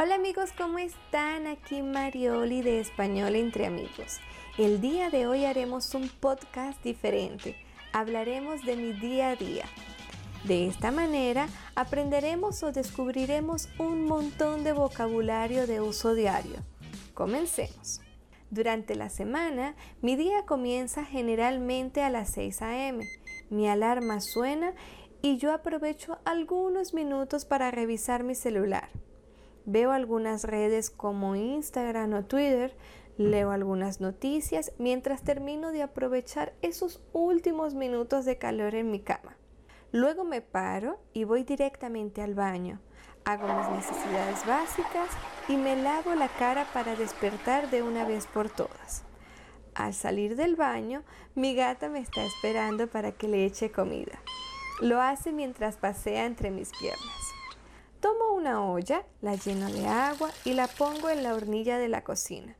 Hola amigos, ¿cómo están? Aquí Marioli de Español entre amigos. El día de hoy haremos un podcast diferente. Hablaremos de mi día a día. De esta manera aprenderemos o descubriremos un montón de vocabulario de uso diario. Comencemos. Durante la semana, mi día comienza generalmente a las 6 a.m. Mi alarma suena y yo aprovecho algunos minutos para revisar mi celular. Veo algunas redes como Instagram o Twitter, leo algunas noticias mientras termino de aprovechar esos últimos minutos de calor en mi cama. Luego me paro y voy directamente al baño. Hago mis necesidades básicas y me lavo la cara para despertar de una vez por todas. Al salir del baño, mi gata me está esperando para que le eche comida. Lo hace mientras pasea entre mis piernas. Tomo una olla, la lleno de agua y la pongo en la hornilla de la cocina.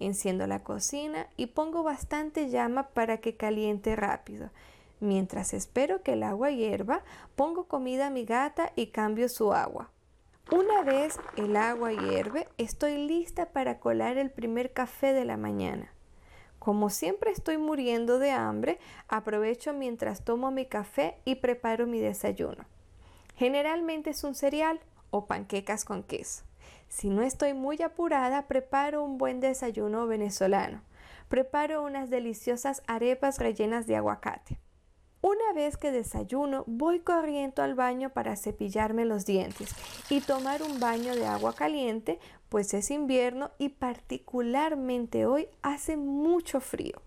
Enciendo la cocina y pongo bastante llama para que caliente rápido. Mientras espero que el agua hierva, pongo comida a mi gata y cambio su agua. Una vez el agua hierve, estoy lista para colar el primer café de la mañana. Como siempre estoy muriendo de hambre, aprovecho mientras tomo mi café y preparo mi desayuno. Generalmente es un cereal o panquecas con queso. Si no estoy muy apurada, preparo un buen desayuno venezolano. Preparo unas deliciosas arepas rellenas de aguacate. Una vez que desayuno, voy corriendo al baño para cepillarme los dientes y tomar un baño de agua caliente, pues es invierno y particularmente hoy hace mucho frío.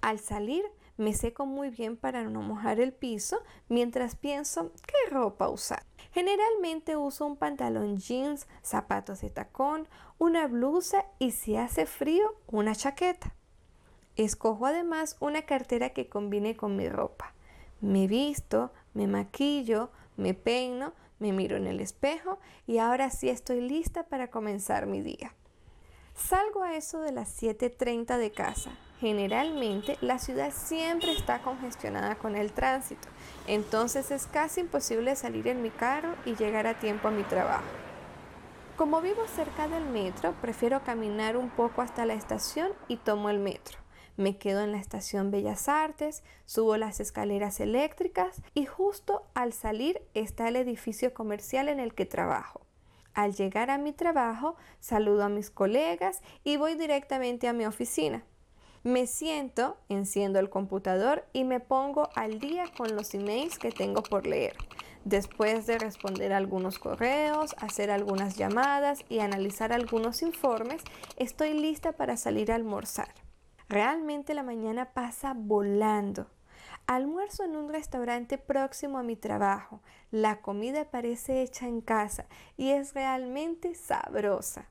Al salir, me seco muy bien para no mojar el piso mientras pienso qué ropa usar. Generalmente uso un pantalón jeans, zapatos de tacón, una blusa y si hace frío, una chaqueta. Escojo además una cartera que combine con mi ropa. Me visto, me maquillo, me peino, me miro en el espejo y ahora sí estoy lista para comenzar mi día. Salgo a eso de las 7.30 de casa. Generalmente la ciudad siempre está congestionada con el tránsito, entonces es casi imposible salir en mi carro y llegar a tiempo a mi trabajo. Como vivo cerca del metro, prefiero caminar un poco hasta la estación y tomo el metro. Me quedo en la estación Bellas Artes, subo las escaleras eléctricas y justo al salir está el edificio comercial en el que trabajo. Al llegar a mi trabajo, saludo a mis colegas y voy directamente a mi oficina. Me siento, enciendo el computador y me pongo al día con los emails que tengo por leer. Después de responder algunos correos, hacer algunas llamadas y analizar algunos informes, estoy lista para salir a almorzar. Realmente la mañana pasa volando. Almuerzo en un restaurante próximo a mi trabajo. La comida parece hecha en casa y es realmente sabrosa.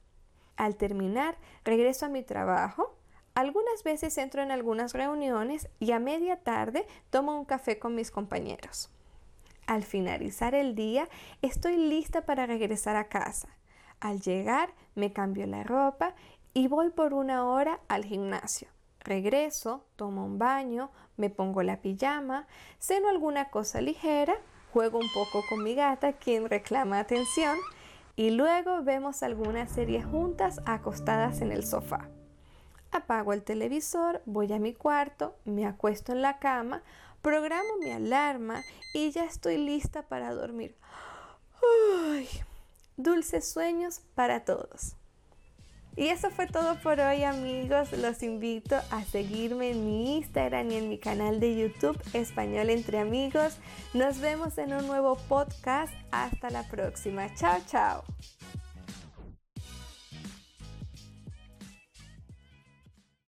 Al terminar, regreso a mi trabajo. Algunas veces entro en algunas reuniones y a media tarde tomo un café con mis compañeros. Al finalizar el día, estoy lista para regresar a casa. Al llegar, me cambio la ropa y voy por una hora al gimnasio. Regreso, tomo un baño, me pongo la pijama, ceno alguna cosa ligera, juego un poco con mi gata, quien reclama atención, y luego vemos algunas series juntas acostadas en el sofá. Apago el televisor, voy a mi cuarto, me acuesto en la cama, programo mi alarma y ya estoy lista para dormir. Dulces sueños para todos. Y eso fue todo por hoy amigos. Los invito a seguirme en mi Instagram y en mi canal de YouTube Español entre amigos. Nos vemos en un nuevo podcast. Hasta la próxima. Chao, chao.